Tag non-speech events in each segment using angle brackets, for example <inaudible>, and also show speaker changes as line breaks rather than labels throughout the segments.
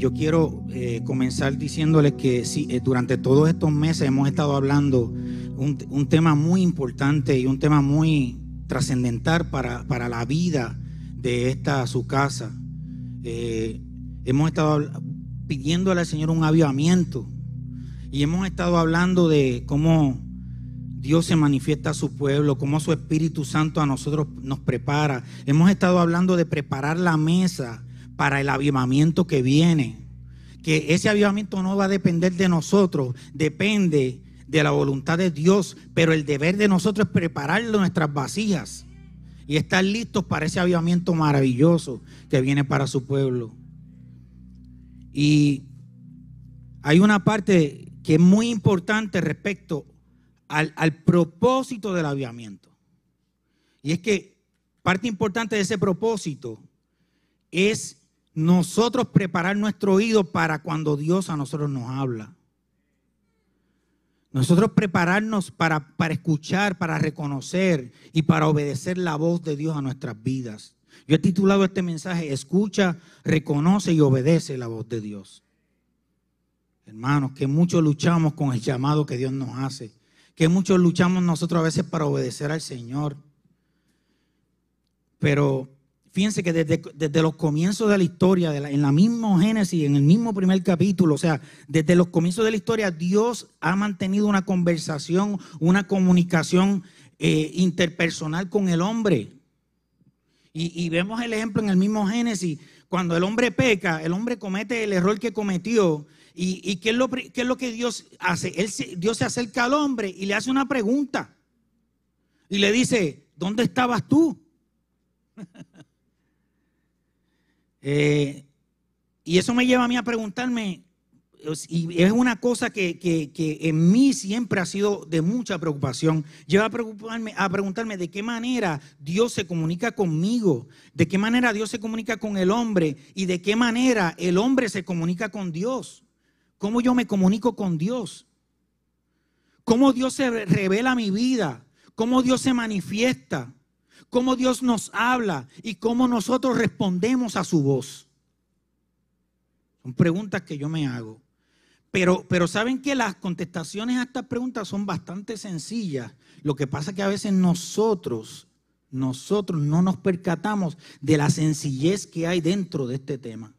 Yo quiero eh, comenzar diciéndoles que sí, eh, durante todos estos meses hemos estado hablando un, un tema muy importante y un tema muy trascendental para, para, la vida de esta su casa. Eh, hemos estado pidiéndole al Señor un avivamiento y hemos estado hablando de cómo Dios se manifiesta a su pueblo, cómo su Espíritu Santo a nosotros nos prepara. Hemos estado hablando de preparar la mesa para el avivamiento que viene. Que ese avivamiento no va a depender de nosotros, depende de la voluntad de Dios, pero el deber de nosotros es preparar nuestras vasijas y estar listos para ese avivamiento maravilloso que viene para su pueblo. Y hay una parte que es muy importante respecto al, al propósito del avivamiento. Y es que parte importante de ese propósito es nosotros preparar nuestro oído para cuando Dios a nosotros nos habla. Nosotros prepararnos para, para, escuchar, para reconocer y para obedecer la voz de Dios a nuestras vidas. Yo he titulado este mensaje, escucha, reconoce y obedece la voz de Dios. Hermanos, que muchos luchamos con el llamado que Dios nos hace, que muchos luchamos nosotros a veces para obedecer al Señor. Pero Fíjense que desde, los comienzos de la historia, en la misma Génesis, en el mismo primer capítulo, o sea, desde los comienzos de la historia, Dios ha mantenido una conversación, una comunicación eh, interpersonal con el hombre. Y, vemos el ejemplo en el mismo Génesis, cuando el hombre peca, el hombre comete el error que cometió. ¿Y, qué, es lo, qué, es lo, que Dios hace? Dios se acerca al hombre y le hace una pregunta. Y le dice, ¿dónde estabas tú? Eh, y eso me lleva a mí a preguntarme, y es una cosa que, en mí siempre ha sido de mucha preocupación, lleva a, preocuparme, a preguntarme de qué manera Dios se comunica conmigo, de qué manera Dios se comunica con el hombre y de qué manera el hombre se comunica con Dios. ¿Cómo yo me comunico con Dios? ¿Cómo Dios se revela mi vida? ¿Cómo Dios se manifiesta? Cómo Dios nos habla y cómo nosotros respondemos a su voz. Son preguntas que yo me hago. Pero, pero saben que las contestaciones a estas preguntas son bastante sencillas. Lo que pasa es que a veces nosotros, nosotros no nos percatamos de la sencillez que hay dentro de este tema.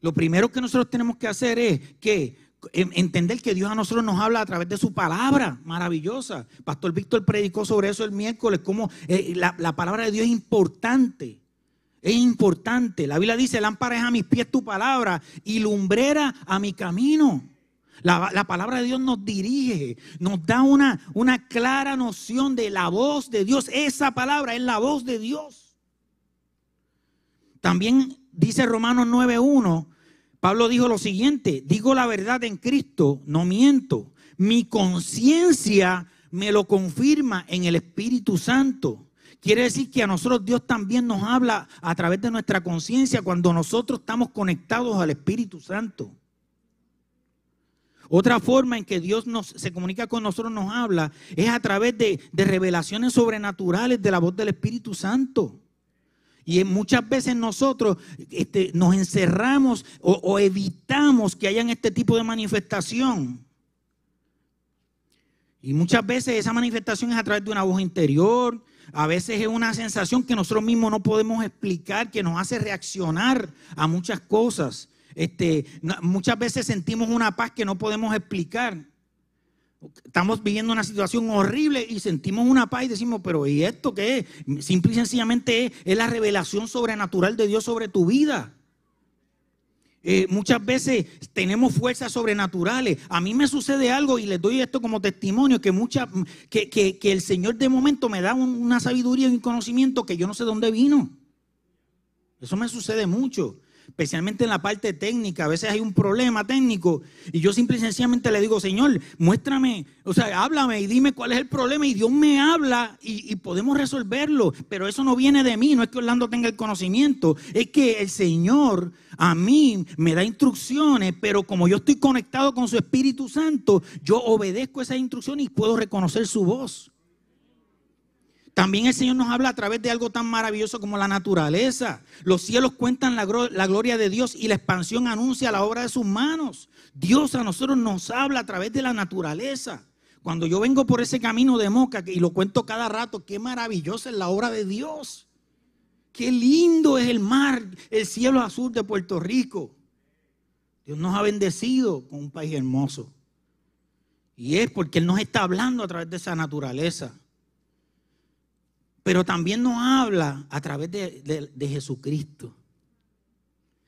Lo primero que nosotros tenemos que hacer es que entender que Dios a nosotros nos habla a través de su palabra maravillosa. Pastor Víctor predicó sobre eso el miércoles, cómo eh, la, palabra de Dios es importante. Es importante. La Biblia dice, lámpara es a mis pies tu palabra y lumbrera a mi camino. La, palabra de Dios nos dirige, nos da una, una clara noción de la voz de Dios. Esa palabra es la voz de Dios. También dice Romanos 9.1 Pablo dijo lo siguiente, digo la verdad en Cristo, no miento. Mi conciencia me lo confirma en el Espíritu Santo. Quiere decir que a nosotros Dios también nos habla a través de nuestra conciencia cuando nosotros estamos conectados al Espíritu Santo. Otra forma en que Dios nos, se comunica con nosotros, nos habla, es a través de, de revelaciones sobrenaturales de la voz del Espíritu Santo. Y muchas veces nosotros este, nos encerramos o, evitamos que hayan este tipo de manifestación. Y muchas veces esa manifestación es a través de una voz interior, a veces es una sensación que nosotros mismos no podemos explicar, que nos hace reaccionar a muchas cosas. Este, muchas veces sentimos una paz que no podemos explicar. Estamos viviendo una situación horrible y sentimos una paz y decimos, pero ¿y esto qué es? Simple y sencillamente es, la revelación sobrenatural de Dios sobre tu vida. Eh, muchas veces tenemos fuerzas sobrenaturales. A mí me sucede algo y les doy esto como testimonio, que, mucha, que, que, el Señor de momento me da una sabiduría y un conocimiento que yo no sé dónde vino. Eso me sucede mucho especialmente en la parte técnica. A veces hay un problema técnico y yo simple y sencillamente le digo, Señor, muéstrame, o sea, háblame y dime cuál es el problema y Dios me habla y, podemos resolverlo. Pero eso no viene de mí, no es que Orlando tenga el conocimiento, es que el Señor a mí me da instrucciones, pero como yo estoy conectado con su Espíritu Santo, yo obedezco esas instrucciones y puedo reconocer su voz. También el Señor nos habla a través de algo tan maravilloso como la naturaleza. Los cielos cuentan la, gloria de Dios y la expansión anuncia la obra de sus manos. Dios a nosotros nos habla a través de la naturaleza. Cuando yo vengo por ese camino de Moca y lo cuento cada rato, qué maravillosa es la obra de Dios. Qué lindo es el mar, el cielo azul de Puerto Rico. Dios nos ha bendecido con un país hermoso. Y es porque Él nos está hablando a través de esa naturaleza pero también nos habla a través de, Jesucristo.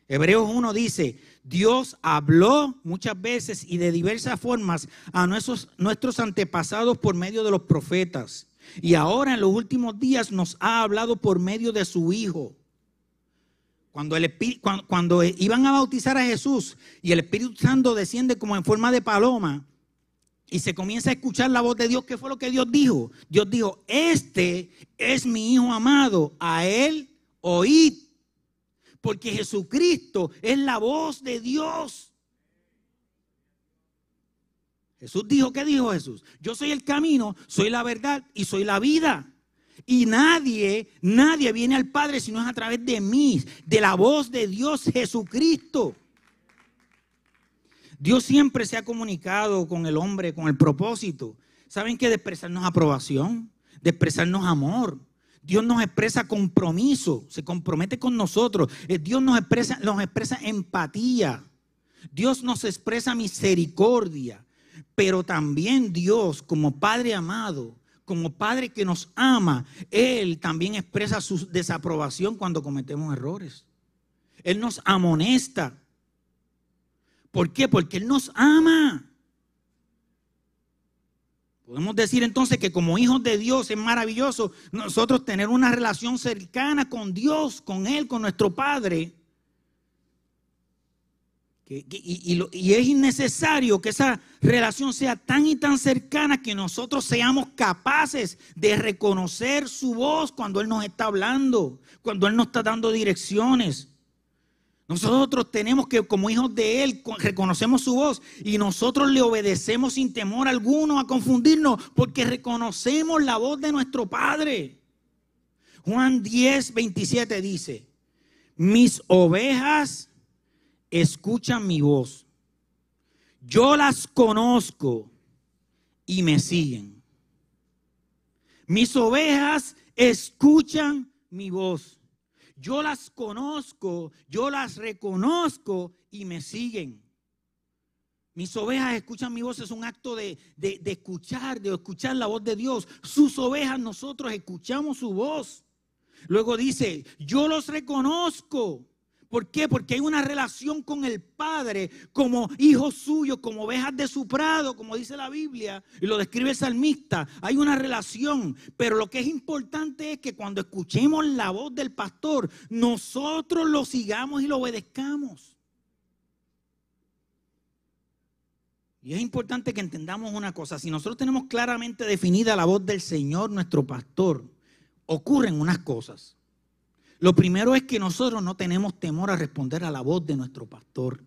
Hebreos 1 dice, Dios habló muchas veces y de diversas formas a nuestros, nuestros antepasados por medio de los profetas. Y ahora en los últimos días nos ha hablado por medio de su Hijo. Cuando, el, cuando, cuando iban a bautizar a Jesús y el Espíritu Santo desciende como en forma de paloma, y se comienza a escuchar la voz de Dios, ¿qué fue lo que Dios dijo? Dios dijo, este es mi Hijo amado, a Él oíd. Porque Jesucristo es la voz de Dios. Jesús dijo, ¿qué dijo Jesús? Yo soy el camino, soy la verdad y soy la vida. Y nadie, nadie viene al Padre si no es a través de mí, de la voz de Dios Jesucristo. Dios siempre se ha comunicado con el hombre con el propósito. ¿Saben qué? De expresarnos aprobación, de expresarnos amor. Dios nos expresa compromiso, se compromete con nosotros. Eh, Dios nos expresa, nos expresa empatía. Dios nos expresa misericordia. Pero también Dios, como Padre amado, como Padre que nos ama, Él también expresa su desaprobación cuando cometemos errores. Él nos amonesta ¿Por qué? Porque Él nos ama. Podemos decir entonces que como hijos de Dios es maravilloso nosotros tener una relación cercana con Dios, con Él, con nuestro Padre. y, y, es innecesario que esa relación sea tan y tan cercana que nosotros seamos capaces de reconocer su voz cuando Él nos está hablando, cuando Él nos está dando direcciones. Nosotros tenemos que, como hijos de Él, reconocemos su voz y nosotros le obedecemos sin temor alguno a confundirnos porque reconocemos la voz de nuestro Padre. Juan 10, 27 dice, mis ovejas escuchan mi voz. Yo las conozco y me siguen. Mis ovejas escuchan mi voz. Yo las conozco, yo las reconozco y me siguen. Mis ovejas escuchan mi voz, es un acto de, escuchar, de escuchar la voz de Dios. Sus ovejas, nosotros escuchamos su voz. Luego dice, yo los reconozco ¿Por qué? Porque hay una relación con el Padre como hijo suyo, como ovejas de su prado, como dice la Biblia, y lo describe el salmista. Hay una relación, pero lo que es importante es que cuando escuchemos la voz del pastor, nosotros lo sigamos y lo obedezcamos. Y es importante que entendamos una cosa, si nosotros tenemos claramente definida la voz del Señor, nuestro pastor, ocurren unas cosas. Lo primero es que nosotros no tenemos temor a responder a la voz de nuestro pastor,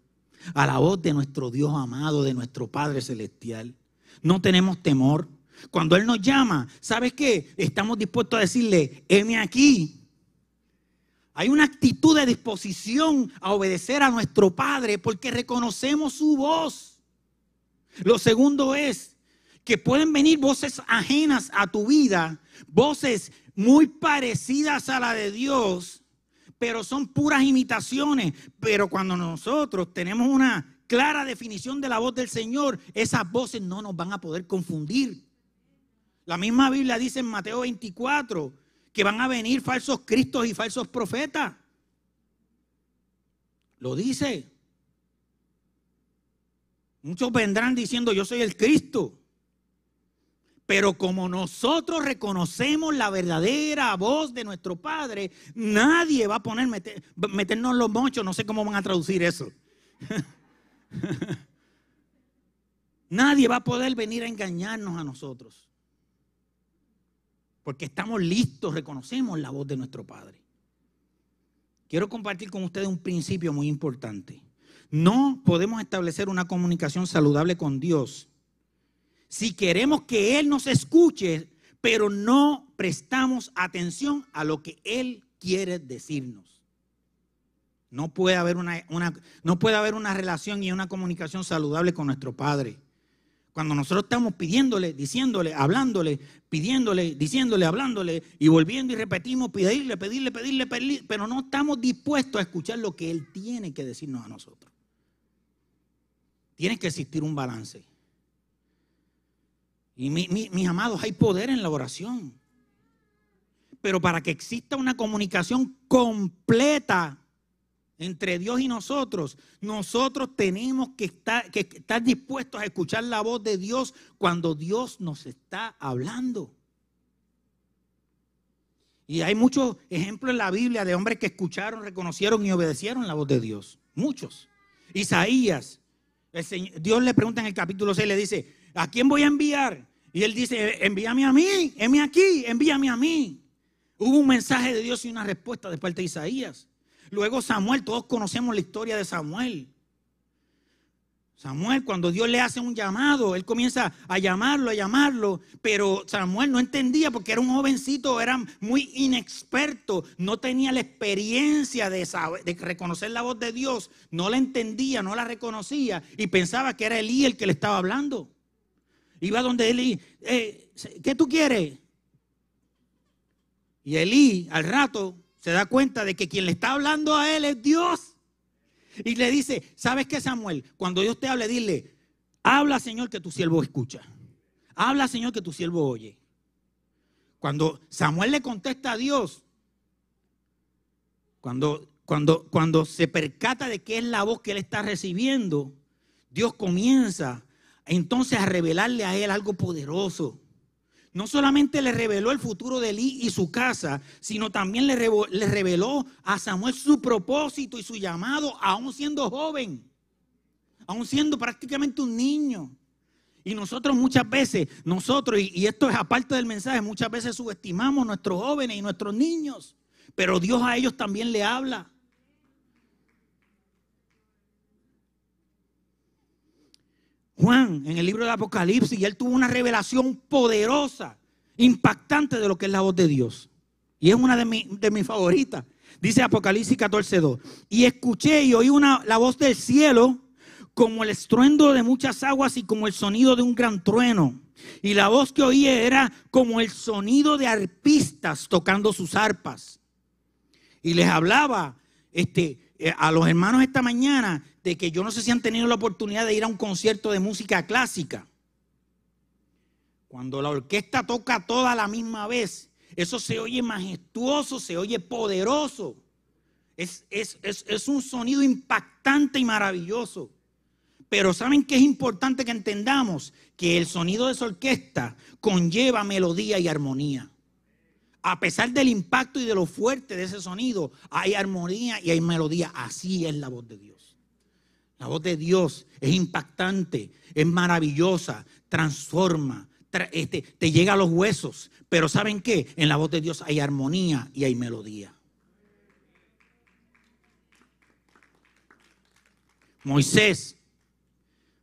a la voz de nuestro Dios amado, de nuestro Padre Celestial. No tenemos temor. Cuando Él nos llama, ¿sabes qué? Estamos dispuestos a decirle, heme aquí. Hay una actitud de disposición a obedecer a nuestro Padre porque reconocemos su voz. Lo segundo es que pueden venir voces ajenas a tu vida, voces muy parecidas a la de Dios, pero son puras imitaciones. Pero cuando nosotros tenemos una clara definición de la voz del Señor, esas voces no nos van a poder confundir. La misma Biblia dice en Mateo 24 que van a venir falsos cristos y falsos profetas. Lo dice. Muchos vendrán diciendo, yo soy el Cristo. Pero como nosotros reconocemos la verdadera voz de nuestro Padre, nadie va a poner meternos los mochos. No sé cómo van a traducir eso. <laughs> nadie va a poder venir a engañarnos a nosotros. Porque estamos listos, reconocemos la voz de nuestro Padre. Quiero compartir con ustedes un principio muy importante. No podemos establecer una comunicación saludable con Dios si queremos que Él nos escuche, pero no prestamos atención a lo que Él quiere decirnos. No puede haber una, no puede haber una relación y una comunicación saludable con nuestro Padre. Cuando nosotros estamos pidiéndole, diciéndole, hablándole, pidiéndole, diciéndole, hablándole y volviendo y repetimos, pedirle, pedirle, pedirle, pedirle, pero no estamos dispuestos a escuchar lo que Él tiene que decirnos a nosotros. Tiene que existir un balance. Y mis amados, hay poder en la oración. Pero para que exista una comunicación completa entre Dios y nosotros, nosotros tenemos que estar, que estar dispuestos a escuchar la voz de Dios cuando Dios nos está hablando. Y hay muchos ejemplos en la Biblia de hombres que escucharon, reconocieron y obedecieron la voz de Dios. Muchos. Isaías, Dios le pregunta en el capítulo 6, le dice, ¿a quién voy a enviar? Y él dice, envíame a mí, envíame aquí, envíame a mí. Hubo un mensaje de Dios y una respuesta de parte de Isaías. Luego Samuel, todos conocemos la historia de Samuel. Samuel, cuando Dios le hace un llamado, él comienza a llamarlo, a llamarlo, pero Samuel no entendía porque era un jovencito, era muy inexperto, no tenía la experiencia de, de reconocer la voz de Dios, no la entendía, no la reconocía y pensaba que era Elí el que le estaba hablando. Iba donde Elí, eh, ¿qué tú quieres? Y Elí al rato se da cuenta de que quien le está hablando a él es Dios. Y le dice, ¿sabes qué, Samuel? Cuando Dios te hable, dile, habla, Señor, que tu siervo escucha. Habla, Señor, que tu siervo oye. Cuando Samuel le contesta a Dios, cuando, cuando, cuando se percata de qué es la voz que él está recibiendo, Dios comienza entonces a revelarle a él algo poderoso no solamente le reveló el futuro de Elí y su casa, sino también le, reveló a Samuel su propósito y su llamado, aún siendo joven, aún siendo prácticamente un niño. Y nosotros muchas veces, nosotros, y, esto es aparte del mensaje, muchas veces subestimamos a nuestros jóvenes y nuestros niños, pero Dios a ellos también le habla. Juan en el libro de Apocalipsis y él tuvo una revelación poderosa, impactante de lo que es la voz de Dios. Y es una de, mis favoritas. Dice Apocalipsis 14.2. Y escuché y oí una, la voz del cielo como el estruendo de muchas aguas y como el sonido de un gran trueno. Y la voz que oí era como el sonido de arpistas tocando sus arpas. Y les hablaba este, eh, a los hermanos esta mañana de que yo no sé si han tenido la oportunidad de ir a un concierto de música clásica. Cuando la orquesta toca toda la misma vez, eso se oye majestuoso, se oye poderoso. Es, es, un sonido impactante y maravilloso. Pero ¿saben qué es importante que entendamos? Que el sonido de esa orquesta conlleva melodía y armonía a pesar del impacto y de lo fuerte de ese sonido, hay armonía y hay melodía. Así es la voz de Dios. La voz de Dios es impactante, es maravillosa, transforma, este, te llega a los huesos. Pero ¿saben qué? En la voz de Dios hay armonía y hay melodía. Moisés.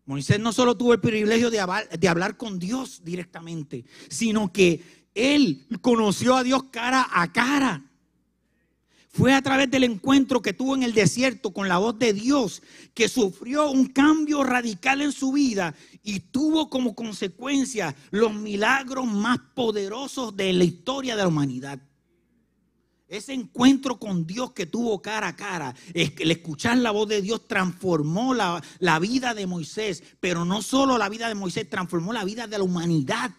Moisés no solo tuvo el privilegio de hablar con Dios directamente, sino que él conoció a Dios cara a cara. Fue a través del encuentro que tuvo en el desierto con la voz de Dios que sufrió un cambio radical en su vida y tuvo como consecuencia los milagros más poderosos de la historia de la humanidad. Ese encuentro con Dios que tuvo cara a cara, el escuchar la voz de Dios transformó la, la vida de Moisés, pero no solo la vida de Moisés, transformó la vida de la humanidad.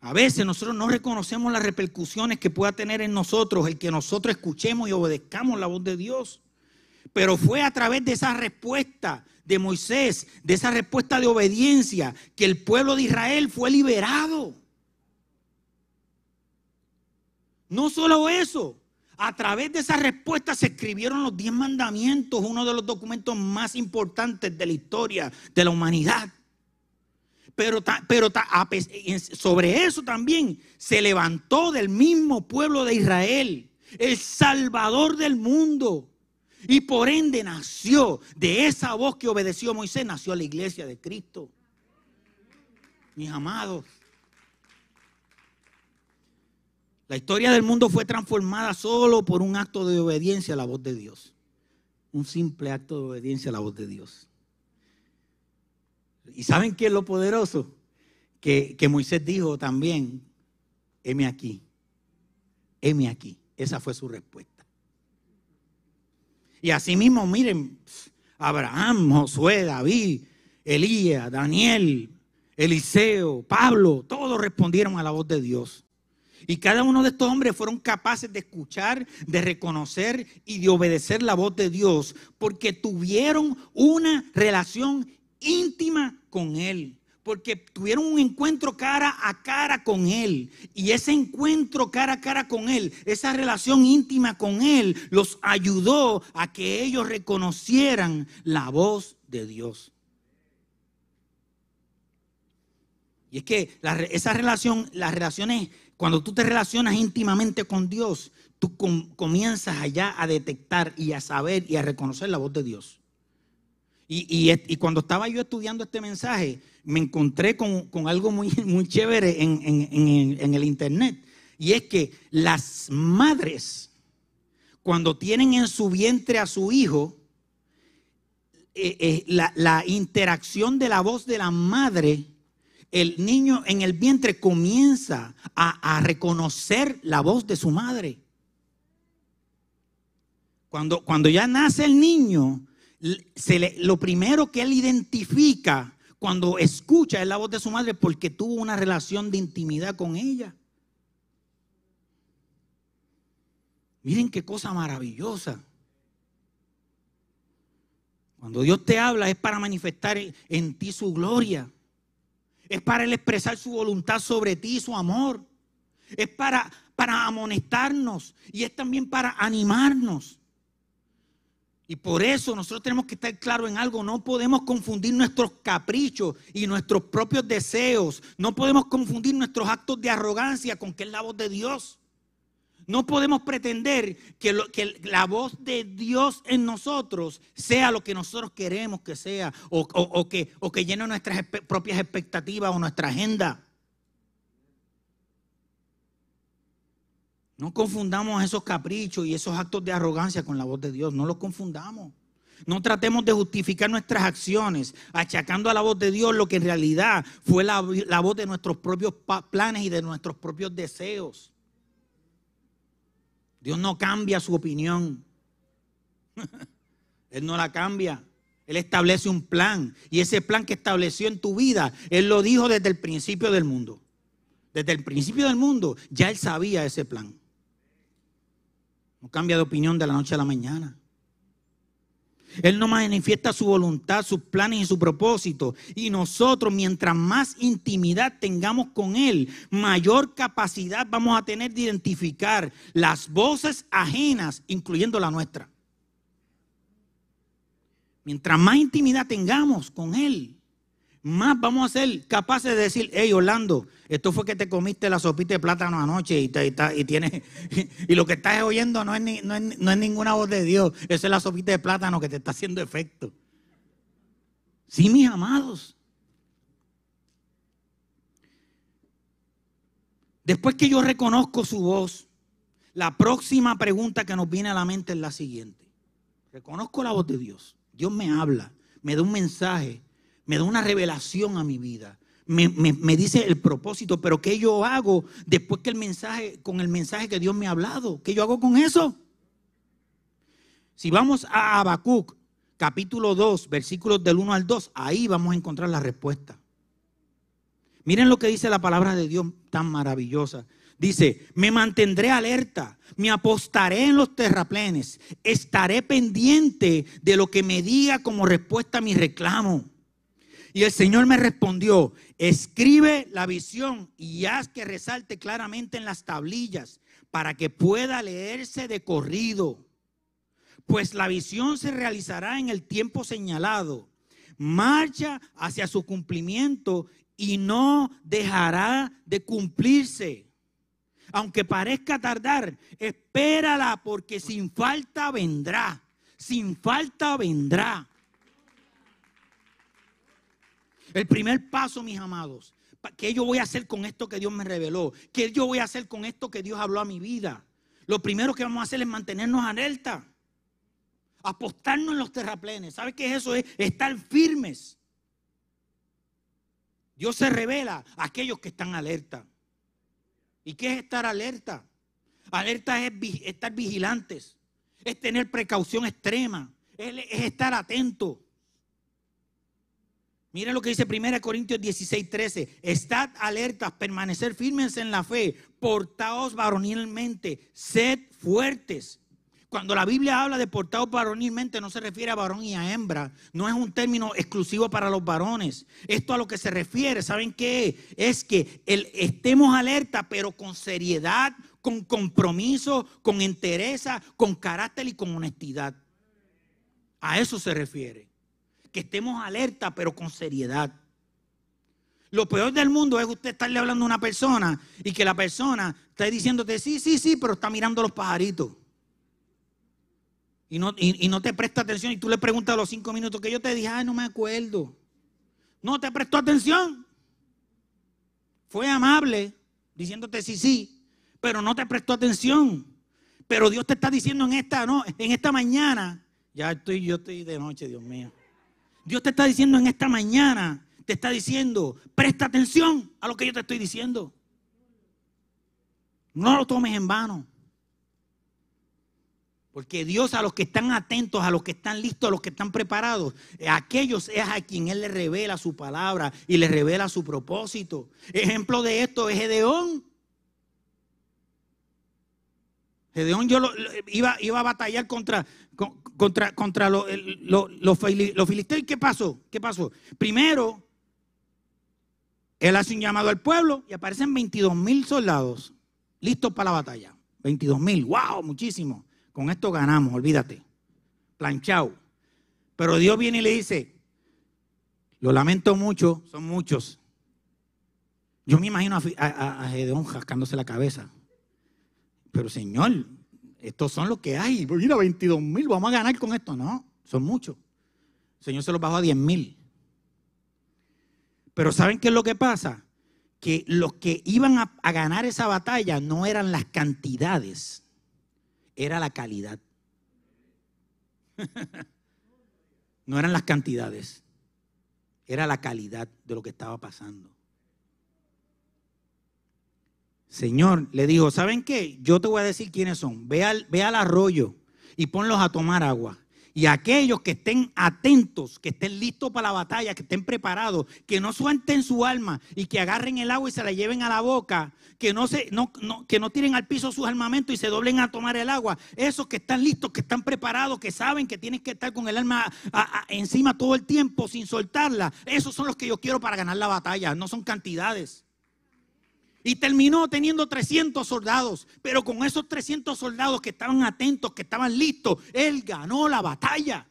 A veces nosotros no reconocemos las repercusiones que pueda tener en nosotros el que nosotros escuchemos y obedezcamos la voz de Dios. Pero fue a través de esa respuesta de Moisés, de esa respuesta de obediencia, que el pueblo de Israel fue liberado. No solo eso, a través de esa respuesta se escribieron los diez mandamientos, uno de los documentos más importantes de la historia de la humanidad. Pero, sobre eso también se levantó del mismo pueblo de Israel, el Salvador del mundo. Y por ende nació de esa voz que obedeció Moisés, nació la iglesia de Cristo. Mis amados. La historia del mundo fue transformada solo por un acto de obediencia a la voz de Dios. Un simple acto de obediencia a la voz de Dios. ¿Y saben qué es lo poderoso? Que, que Moisés dijo también, heme aquí, heme aquí. Esa fue su respuesta. Y asimismo, miren, Abraham, Josué, David, Elías, Daniel, Eliseo, Pablo, todos respondieron a la voz de Dios. Y cada uno de estos hombres fueron capaces de escuchar, de reconocer y de obedecer la voz de Dios, porque tuvieron una relación íntima con Él, porque tuvieron un encuentro cara a cara con Él. Y ese encuentro cara a cara con Él, esa relación íntima con Él, los ayudó a que ellos reconocieran la voz de Dios. Y es que esa relación, las relaciones, cuando tú te relacionas íntimamente con Dios, tú comienzas allá a detectar y a saber y a reconocer la voz de Dios. Y, cuando estaba yo estudiando este mensaje, me encontré con, algo muy, <laughs> muy chévere en, el internet. Y es que las madres, cuando tienen en su vientre a su hijo, eh, eh, la, interacción de la voz de la madre, el niño en el vientre comienza a, a reconocer la voz de su madre. Cuando, cuando ya nace el niño, lo primero que él identifica cuando escucha es la voz de su madre porque tuvo una relación de intimidad con ella. Miren qué cosa maravillosa. Cuando Dios te habla es para manifestar en ti su gloria. Es para Él expresar su voluntad sobre ti, su amor. Es para, para amonestarnos y es también para animarnos. Y por eso nosotros tenemos que estar claros en algo. No podemos confundir nuestros caprichos y nuestros propios deseos. No podemos confundir nuestros actos de arrogancia con que es la voz de Dios. No podemos pretender que, la voz de Dios en nosotros sea lo que nosotros queremos que sea o, que, o que llene nuestras propias expectativas o nuestra agenda. No confundamos esos caprichos y esos actos de arrogancia con la voz de Dios. No los confundamos. No tratemos de justificar nuestras acciones achacando a la voz de Dios lo que en realidad fue la, voz de nuestros propios planes y de nuestros propios deseos. Dios no cambia su opinión. <laughs> Él no la cambia. Él establece un plan. Y ese plan que estableció en tu vida, Él lo dijo desde el principio del mundo. Desde el principio del mundo ya Él sabía ese plan. No cambia de opinión de la noche a la mañana. Él no manifiesta su voluntad, sus planes y su propósito. Y nosotros, mientras más intimidad tengamos con Él, mayor capacidad vamos a tener de identificar las voces ajenas, incluyendo la nuestra. Mientras más intimidad tengamos con Él, más vamos a ser capaces de decir, hey Orlando, esto fue que te comiste la sopita de plátano anoche y, te, y, tienes, <laughs> y lo que estás oyendo no es, no, es, ninguna voz de Dios, esa es la sopita de plátano que te está haciendo efecto. Sí, mis amados. Después que yo reconozco su voz, la próxima pregunta que nos viene a la mente es la siguiente. Reconozco la voz de Dios. Dios me habla, me da un mensaje me da una revelación a mi vida. Me, dice el propósito, pero ¿qué yo hago después que el mensaje, con el mensaje que Dios me ha hablado? ¿Qué yo hago con eso? Si vamos a Habacuc, capítulo 2, versículos del 1 al 2, ahí vamos a encontrar la respuesta. Miren lo que dice la palabra de Dios tan maravillosa. Dice, me mantendré alerta, me apostaré en los terraplenes, estaré pendiente de lo que me diga como respuesta a mi reclamo. Y el Señor me respondió, escribe la visión y haz que resalte claramente en las tablillas para que pueda leerse de corrido. Pues la visión se realizará en el tiempo señalado. Marcha hacia su cumplimiento y no dejará de cumplirse. Aunque parezca tardar, espérala porque sin falta vendrá. Sin falta vendrá. El primer paso, mis amados, ¿qué yo voy a hacer con esto que Dios me reveló? ¿Qué yo voy a hacer con esto que Dios habló a mi vida? Lo primero que vamos a hacer es mantenernos alerta, apostarnos en los terraplenes. ¿Sabe qué es eso? Es estar firmes. Dios se revela a aquellos que están alerta. ¿Y qué es estar alerta? Alerta es estar vigilantes, es tener precaución extrema, es estar atento. Mira lo que dice 1 Corintios 16, 13. Estad alertas, permanecer firmes en la fe, portaos varonilmente, sed fuertes. Cuando la Biblia habla de portaos varonilmente, no se refiere a varón y a hembra. No es un término exclusivo para los varones. Esto a lo que se refiere, ¿saben qué? Es que el, estemos alerta, pero con seriedad, con compromiso, con entereza, con carácter y con honestidad. A eso se refiere que estemos alerta, pero con seriedad. Lo peor del mundo es usted estarle hablando a una persona y que la persona esté diciéndote sí, sí, sí, pero está mirando los pajaritos. Y no, y, no te presta atención y tú le preguntas a los cinco minutos que yo te dije, ay, no me acuerdo. No te prestó atención. Fue amable diciéndote sí, sí, pero no te prestó atención. Pero Dios te está diciendo en esta, no, en esta mañana, ya estoy, yo estoy de noche, Dios mío. Dios te está diciendo en esta mañana, te está diciendo, presta atención a lo que yo te estoy diciendo. No lo tomes en vano. Porque Dios a los que están atentos, a los que están listos, a los que están preparados, a aquellos es a quien Él le revela su palabra y le revela su propósito. Ejemplo de esto es Gedeón. Gedeón yo iba, iba a batallar contra, contra, contra los, los, filisteos. ¿Qué pasó? ¿Qué pasó? Primero, él hace un llamado al pueblo y aparecen 22 mil soldados listos para la batalla. 22 mil, wow, muchísimo. Con esto ganamos, olvídate. Planchado. Pero Dios viene y le dice, lo lamento mucho, son muchos. Yo me imagino a, a Gedeón jascándose la cabeza. Pero Señor, estos son los que hay. Mira, 22 mil, vamos a ganar con esto. No, son muchos. El Señor se los bajó a 10 mil. Pero ¿saben qué es lo que pasa? Que los que iban a, a ganar esa batalla no eran las cantidades, era la calidad. <laughs> no eran las cantidades, era la calidad de lo que estaba pasando. Señor le dijo, ¿saben qué? Yo te voy a decir quiénes son. Ve al, ve al arroyo y ponlos a tomar agua. Y aquellos que estén atentos, que estén listos para la batalla, que estén preparados, que no suelten su alma y que agarren el agua y se la lleven a la boca, que no, se, no, que no tiren al piso sus armamentos y se doblen a tomar el agua. Esos que están listos, que están preparados, que saben que tienen que estar con el alma encima todo el tiempo sin soltarla. Esos son los que yo quiero para ganar la batalla, no son cantidades. Y terminó teniendo 300 soldados. Pero con esos 300 soldados que estaban atentos, que estaban listos, él ganó la batalla.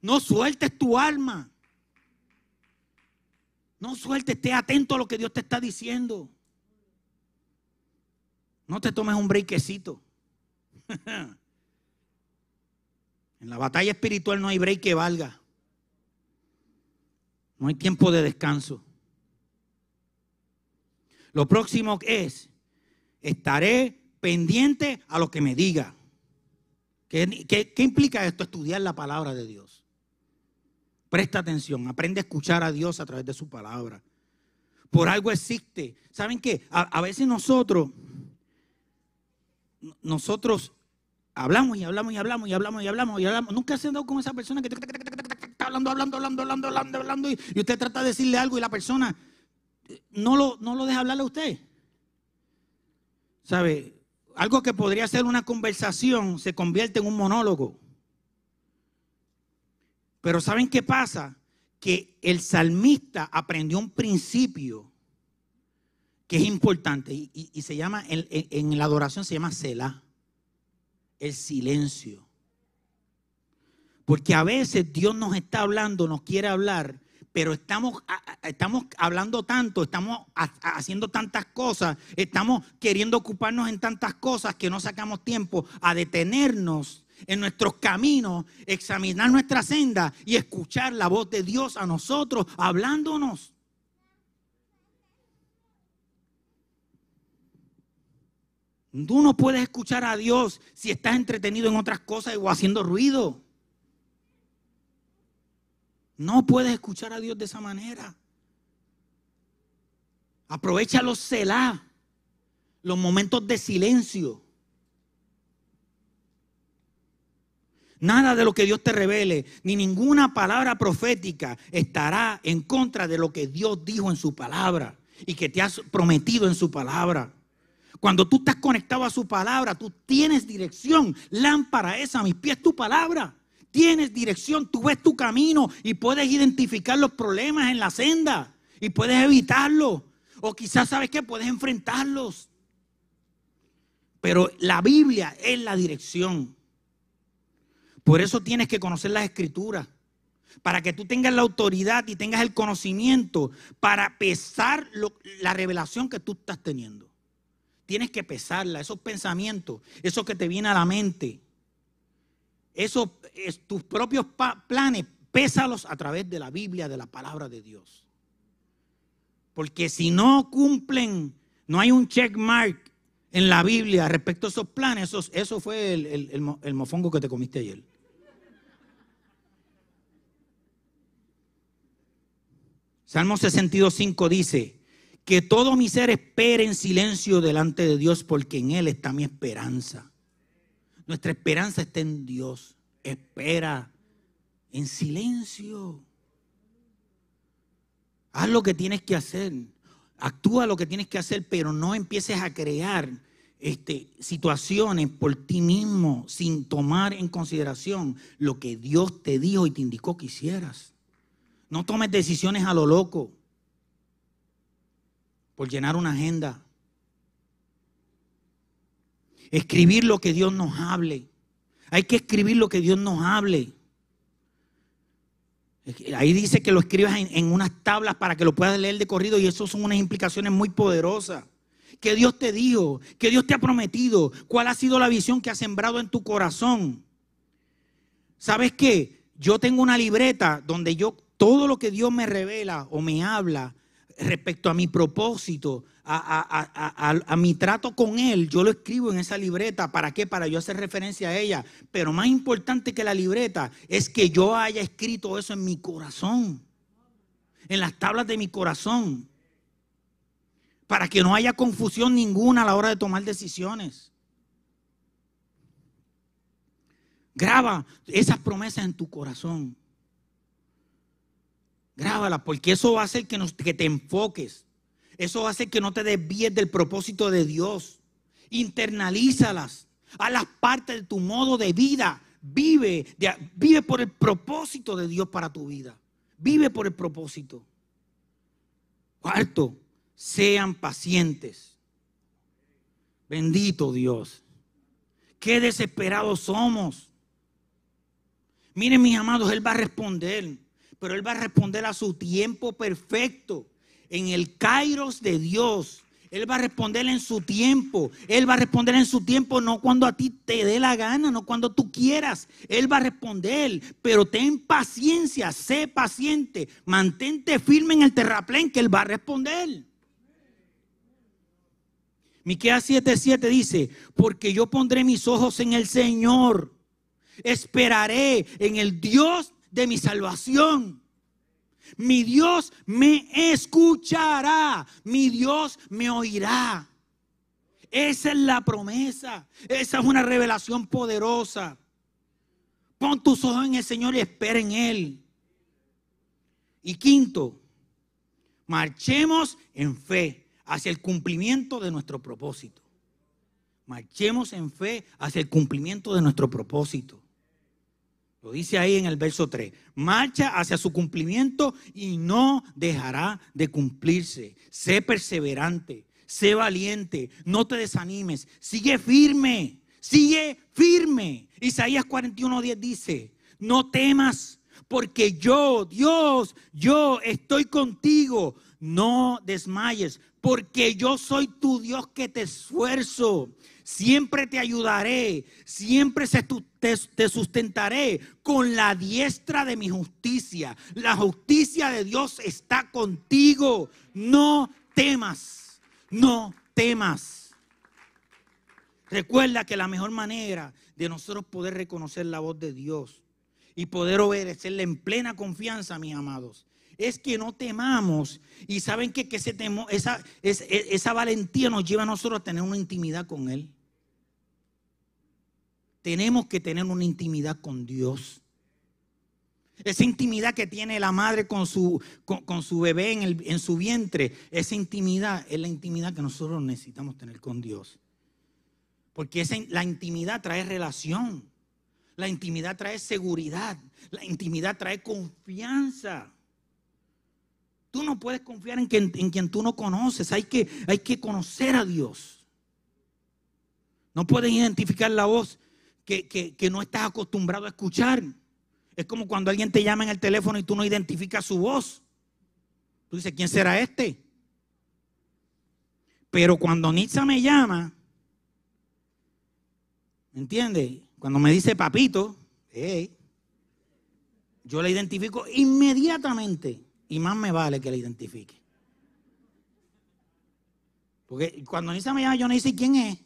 No sueltes tu alma. No sueltes, esté atento a lo que Dios te está diciendo. No te tomes un breakecito. <laughs> en la batalla espiritual no hay break que valga. No hay tiempo de descanso. Lo próximo es, estaré pendiente a lo que me diga. ¿Qué, implica esto? Estudiar la palabra de Dios. Presta atención, aprende a escuchar a Dios a través de su palabra. Por algo existe. ¿Saben qué? A, veces nosotros, nosotros hablamos y hablamos y hablamos y hablamos y hablamos y hablamos. Nunca se han dado con esa persona que está hablando, hablando, hablando, hablando, hablando, hablando y usted trata de decirle algo y la persona no lo, no lo deja hablarle a usted. ¿Sabe? Algo que podría ser una conversación se convierte en un monólogo. Pero ¿saben qué pasa? Que el salmista aprendió un principio que es importante y, se llama, en, en, la adoración se llama Selah, el silencio. Porque a veces Dios nos está hablando, nos quiere hablar, pero estamos, estamos hablando tanto, estamos haciendo tantas cosas, estamos queriendo ocuparnos en tantas cosas que no sacamos tiempo a detenernos en nuestros caminos, examinar nuestra senda y escuchar la voz de Dios a nosotros hablándonos. Tú no puedes escuchar a Dios si estás entretenido en otras cosas o haciendo ruido. No puedes escuchar a Dios de esa manera. Aprovecha los celá, los momentos de silencio. Nada de lo que Dios te revele, ni ninguna palabra profética estará en contra de lo que Dios dijo en su palabra y que te has prometido en su palabra. Cuando tú estás conectado a su palabra, tú tienes dirección. Lámpara esa, a mis pies tu palabra. Tienes dirección, tú ves tu camino y puedes identificar los problemas en la senda y puedes evitarlos. O quizás sabes que puedes enfrentarlos. Pero la Biblia es la dirección. Por eso tienes que conocer las escrituras. Para que tú tengas la autoridad y tengas el conocimiento para pesar la revelación que tú estás teniendo. Tienes que pesarla, esos pensamientos, eso que te viene a la mente. Esos, tus propios planes, pésalos a través de la Biblia, de la palabra de Dios. Porque si no cumplen, no hay un check mark en la Biblia respecto a esos planes, eso, fue el, el mofongo que te comiste ayer. Salmo 62.5 dice, que todo mi ser espere en silencio delante de Dios porque en Él está mi esperanza. Nuestra esperanza está en Dios. Espera en silencio. Haz lo que tienes que hacer. Actúa lo que tienes que hacer, pero no empieces a crear este, situaciones por ti mismo sin tomar en consideración lo que Dios te dijo y te indicó que hicieras. No tomes decisiones a lo loco por llenar una agenda. Escribir lo que Dios nos hable. Hay que escribir lo que Dios nos hable. Ahí dice que lo escribas en, unas tablas para que lo puedas leer de corrido y eso son unas implicaciones muy poderosas. Que Dios te dijo, que Dios te ha prometido, cuál ha sido la visión que ha sembrado en tu corazón. ¿Sabes qué? Yo tengo una libreta donde yo todo lo que Dios me revela o me habla respecto a mi propósito, a, mi trato con Él, yo lo escribo en esa libreta. ¿Para qué? Para yo hacer referencia a ella. Pero más importante que la libreta es que yo haya escrito eso en mi corazón, en las tablas de mi corazón, para que no haya confusión ninguna a la hora de tomar decisiones. Graba esas promesas en tu corazón. Grábala, porque eso va a hacer que, que te enfoques. Eso hacer que no te desvíes del propósito de Dios. Internalízalas. A las partes de tu modo de vida. Vive, vive por el propósito de Dios para tu vida. Vive por el propósito. Cuarto, sean pacientes. Bendito Dios. Qué desesperados somos. Miren mis amados, Él va a responder pero Él va a responder a su tiempo perfecto, en el kairos de Dios. Él va a responder en su tiempo. Él va a responder en su tiempo, no cuando a ti te dé la gana, no cuando tú quieras. Él va a responder, pero ten paciencia, sé paciente, mantente firme en el terraplén que Él va a responder. Miqueas 7:7 dice, porque yo pondré mis ojos en el Señor, esperaré en el Dios de mi salvación. Mi Dios me escuchará, mi Dios me oirá. Esa es la promesa, esa es una revelación poderosa. Pon tus ojos en el Señor y espera en Él. Y quinto, marchemos en fe hacia el cumplimiento de nuestro propósito. Marchemos en fe hacia el cumplimiento de nuestro propósito. Lo dice ahí en el verso 3. Marcha hacia su cumplimiento y no dejará de cumplirse. Sé perseverante, sé valiente, no te desanimes, sigue firme, sigue firme. Isaías 41:10 dice, no temas, porque yo, Dios, yo estoy contigo. No desmayes, porque yo soy tu Dios que te esfuerzo. Siempre te ayudaré, siempre te sustentaré con la diestra de mi justicia. La justicia de Dios está contigo. No temas, no temas. Recuerda que la mejor manera de nosotros poder reconocer la voz de Dios y poder obedecerle en plena confianza, mis amados, es que no temamos. Y saben que, ese temo, esa, esa valentía nos lleva a nosotros a tener una intimidad con Él. Tenemos que tener una intimidad con Dios. Esa intimidad que tiene la madre con su, con, su bebé en, el, en su vientre, esa intimidad es la intimidad que nosotros necesitamos tener con Dios. Porque esa, la intimidad trae relación. La intimidad trae seguridad. La intimidad trae confianza. Tú no puedes confiar en quien, en quien tú no conoces. Hay que, hay que conocer a Dios. No puedes identificar la voz que, que, no estás acostumbrado a escuchar. Es como cuando alguien te llama en el teléfono y tú no identificas su voz. Tú dices, ¿quién será este? Pero cuando Nitza me llama, ¿me entiendes? Cuando me dice papito, yo la identifico inmediatamente. Y más me vale que la identifique. Porque cuando Nisa me llama, yo no sé quién es.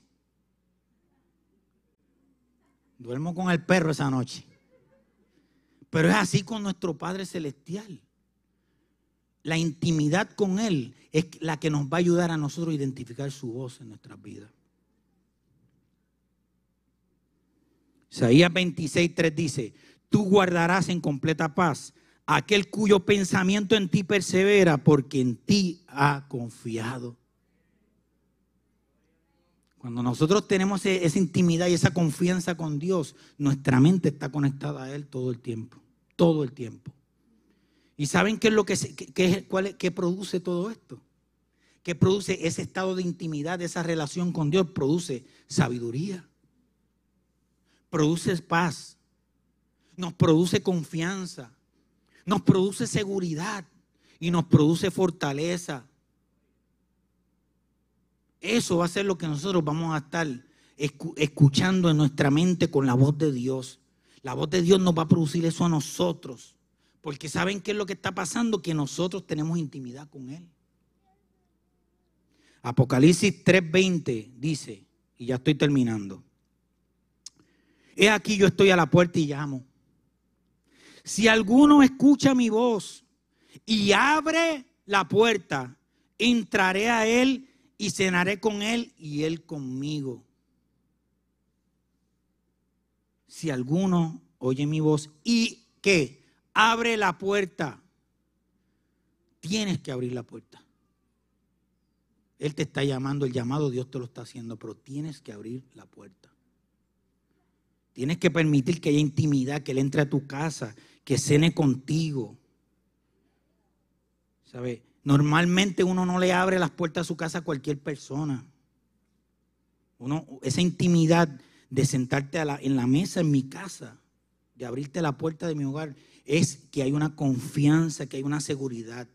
Duermo con el perro esa noche. Pero es así con nuestro Padre Celestial. La intimidad con Él es la que nos va a ayudar a nosotros a identificar su voz en nuestras vidas. Isaías 26, 3 dice, tú guardarás en completa paz aquel cuyo pensamiento en ti persevera porque en ti ha confiado. Cuando nosotros tenemos e-, esa intimidad y esa confianza con Dios, nuestra mente está conectada a Él todo el tiempo, todo el tiempo. ¿Y saben qué es lo que, produce todo esto? ¿Qué produce ese estado de intimidad, esa relación con Dios? Produce sabiduría produce paz, nos produce confianza, nos produce seguridad y nos produce fortaleza. Eso va a ser lo que nosotros vamos a estar escuchando en nuestra mente con la voz de Dios. La voz de Dios nos va a producir eso a nosotros. Porque ¿saben qué es lo que está pasando? Que nosotros tenemos intimidad con Él. Apocalipsis 3:20 dice, y ya estoy terminando. He aquí yo estoy a la puerta y llamo. Si alguno escucha mi voz y abre la puerta, entraré a él y cenaré con él y él conmigo. Si alguno oye mi voz y que abre la puerta, tienes que abrir la puerta. Él te está llamando, el llamado Dios te lo está haciendo, pero tienes que abrir la puerta. Tienes que permitir que haya intimidad, que Él entre a tu casa, que cene contigo. ¿Sabe? Normalmente uno no le abre las puertas a su casa a cualquier persona. Uno, esa intimidad de sentarte en la mesa en mi casa, de abrirte la puerta de mi hogar, es que hay una confianza, que hay una seguridad.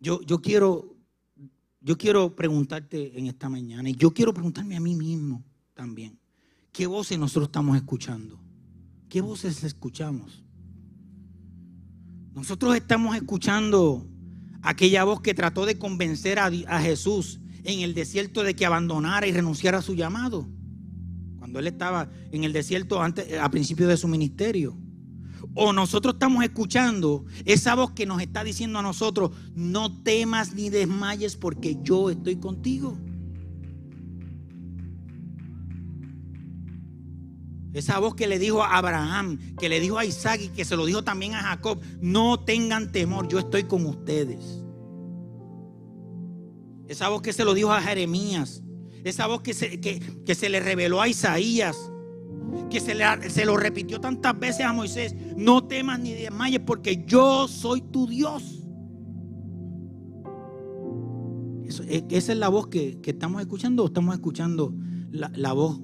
Yo, yo quiero yo quiero preguntarte en esta mañana, y yo quiero preguntarme a mí mismo también, ¿qué voces nosotros estamos escuchando? ¿Qué voces escuchamos? Nosotros estamos escuchando aquella voz que trató de convencer a, Jesús en el desierto de que abandonara y renunciara a su llamado. Cuando él estaba en el desierto antes, a principio de su ministerio. O nosotros estamos escuchando esa voz que nos está diciendo a nosotros, no temas ni desmayes porque yo estoy contigo. Esa voz que le dijo a Abraham, que le dijo a Isaac y que se lo dijo también a Jacob, no tengan temor, yo estoy con ustedes. Esa voz que se lo dijo a Jeremías. Esa voz que se, que, se le reveló a Isaías. Que se, le, se lo repitió tantas veces a Moisés. No temas ni desmayes porque yo soy tu Dios. E, esa es la voz que, estamos escuchando o estamos escuchando la, la voz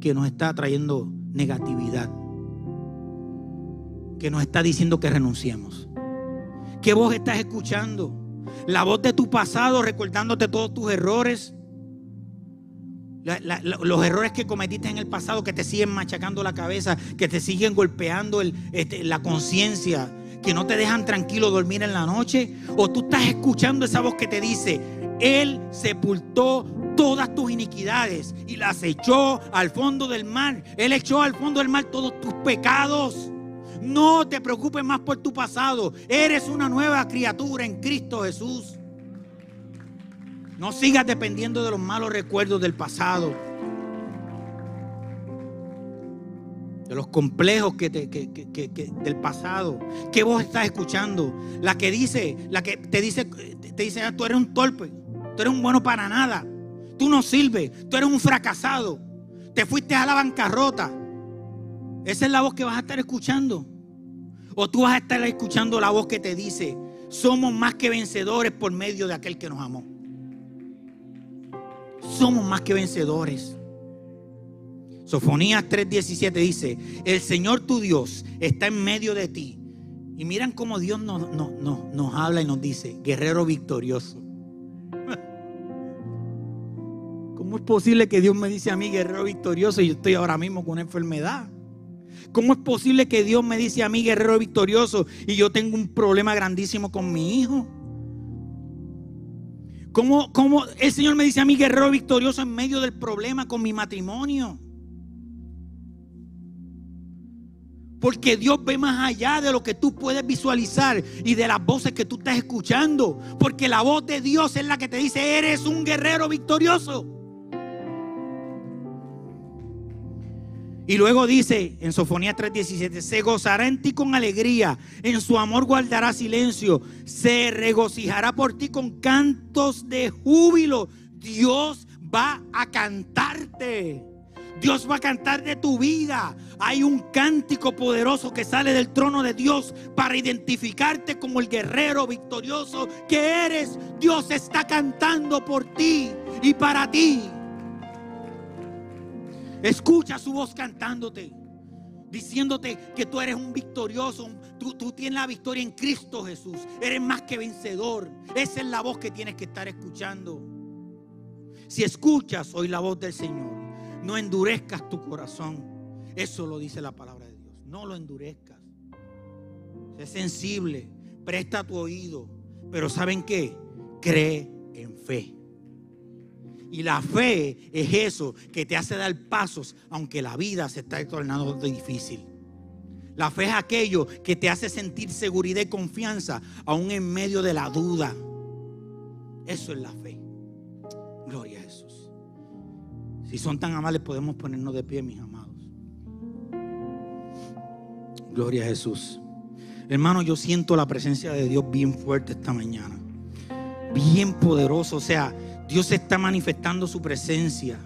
que nos está trayendo negatividad. Que nos está diciendo que renunciemos. ¿Qué voz estás escuchando? La voz de tu pasado recordándote todos tus errores. los errores que cometiste en el pasado que te siguen machacando la cabeza, que te siguen golpeando este, la conciencia, que no te dejan tranquilo dormir en la noche. O tú estás escuchando esa voz que te dice, Él sepultó todas tus iniquidades y las echó al fondo del mar. Él echó al fondo del mar todos tus pecados. No te preocupes más por tu pasado. Eres una nueva criatura en Cristo Jesús. No sigas dependiendo de los malos recuerdos del pasado. De los complejos que, del pasado. ¿Qué vos estás escuchando? La que dice, la que te dice, te dice, ah, tú eres un torpe, tú eres un bueno para nada, tú no sirves, tú eres un fracasado, te fuiste a la bancarrota. Esa es la voz que vas a estar escuchando. O tú vas a estar escuchando la voz que te dice, somos más que vencedores por medio de aquel que nos amó. Somos más que vencedores. Sofonías 3:17 dice, el Señor tu Dios está en medio de ti. Y miran cómo Dios nos, nos habla y nos dice, guerrero victorioso. ¿Cómo es posible que Dios me dice a mí, guerrero victorioso, y yo estoy ahora mismo con una enfermedad? ¿Cómo es posible que Dios me dice a mí, guerrero victorioso, y yo tengo un problema grandísimo con mi hijo? ¿Cómo, ¿Cómo, el Señor me dice a mí, guerrero victorioso, en medio del problema con mi matrimonio? Porque Dios ve más allá de lo que tú puedes visualizar y de las voces que tú estás escuchando. Porque la voz de Dios es la que te dice, eres un guerrero victorioso. Y luego dice en Sofonía 3:17, se gozará en ti con alegría, en su amor guardará silencio, se regocijará por ti con cantos de júbilo. Dios va a cantarte. Dios va a cantar de tu vida. Hay un cántico poderoso que sale del trono de Dios para identificarte como el guerrero victorioso que eres. Dios está cantando por ti y para ti. Escucha su voz cantándote, diciéndote que tú eres un victorioso, tú, tú, tienes la victoria en Cristo Jesús, eres más que vencedor. Esa es la voz que tienes que estar escuchando. Si escuchas hoy la voz del Señor, no endurezcas tu corazón. Eso lo dice la palabra de Dios. No lo endurezcas. Sé sensible, presta tu oído, pero ¿saben qué? Cree en fe. Y la fe es eso que te hace dar pasos aunque la vida se está tornando difícil. La fe es aquello que te hace sentir seguridad y confianza aún en medio de la duda. Eso es la fe. Gloria a Jesús. Si son tan amables podemos ponernos de pie, mis amados. Gloria a Jesús. Hermano, yo siento la presencia de Dios bien fuerte esta mañana. Bien poderoso. O sea, Dios está manifestando su presencia.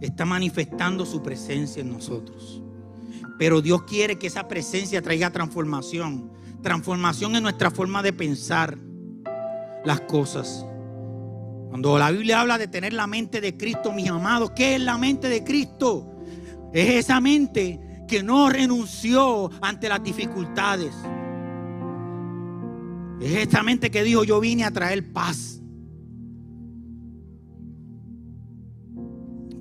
Está manifestando su presencia en nosotros. Pero Dios quiere que esa presencia traiga transformación. Transformación en nuestra forma de pensar las cosas. Cuando la Biblia habla de tener la mente de Cristo, mis amados, ¿qué es la mente de Cristo? Es esa mente que no renunció ante las dificultades. Es esta mente que dijo, yo vine a traer paz.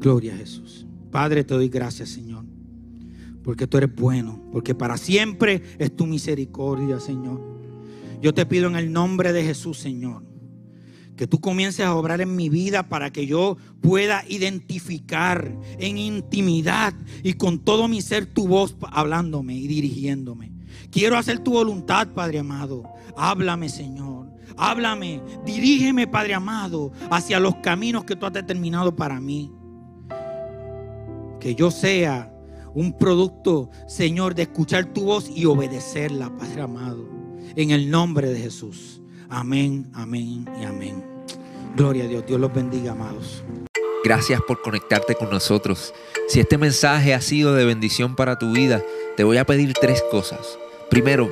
Gloria a Jesús. Padre, te doy gracias, Señor. Porque tú eres bueno. Porque para siempre es tu misericordia, Señor. Yo te pido en el nombre de Jesús, Señor. Que tú comiences a obrar en mi vida para que yo pueda identificar en intimidad y con todo mi ser tu voz hablándome y dirigiéndome. Quiero hacer tu voluntad, Padre amado. Háblame, Señor. Háblame. Dirígeme, Padre amado, hacia los caminos que tú has determinado para mí que yo sea un producto, Señor, de escuchar tu voz y obedecerla, Padre amado. En el nombre de Jesús. Amén, amén y amén. Gloria a Dios. Dios los bendiga, amados.
Gracias por conectarte con nosotros. Si este mensaje ha sido de bendición para tu vida, te voy a pedir tres cosas. Primero,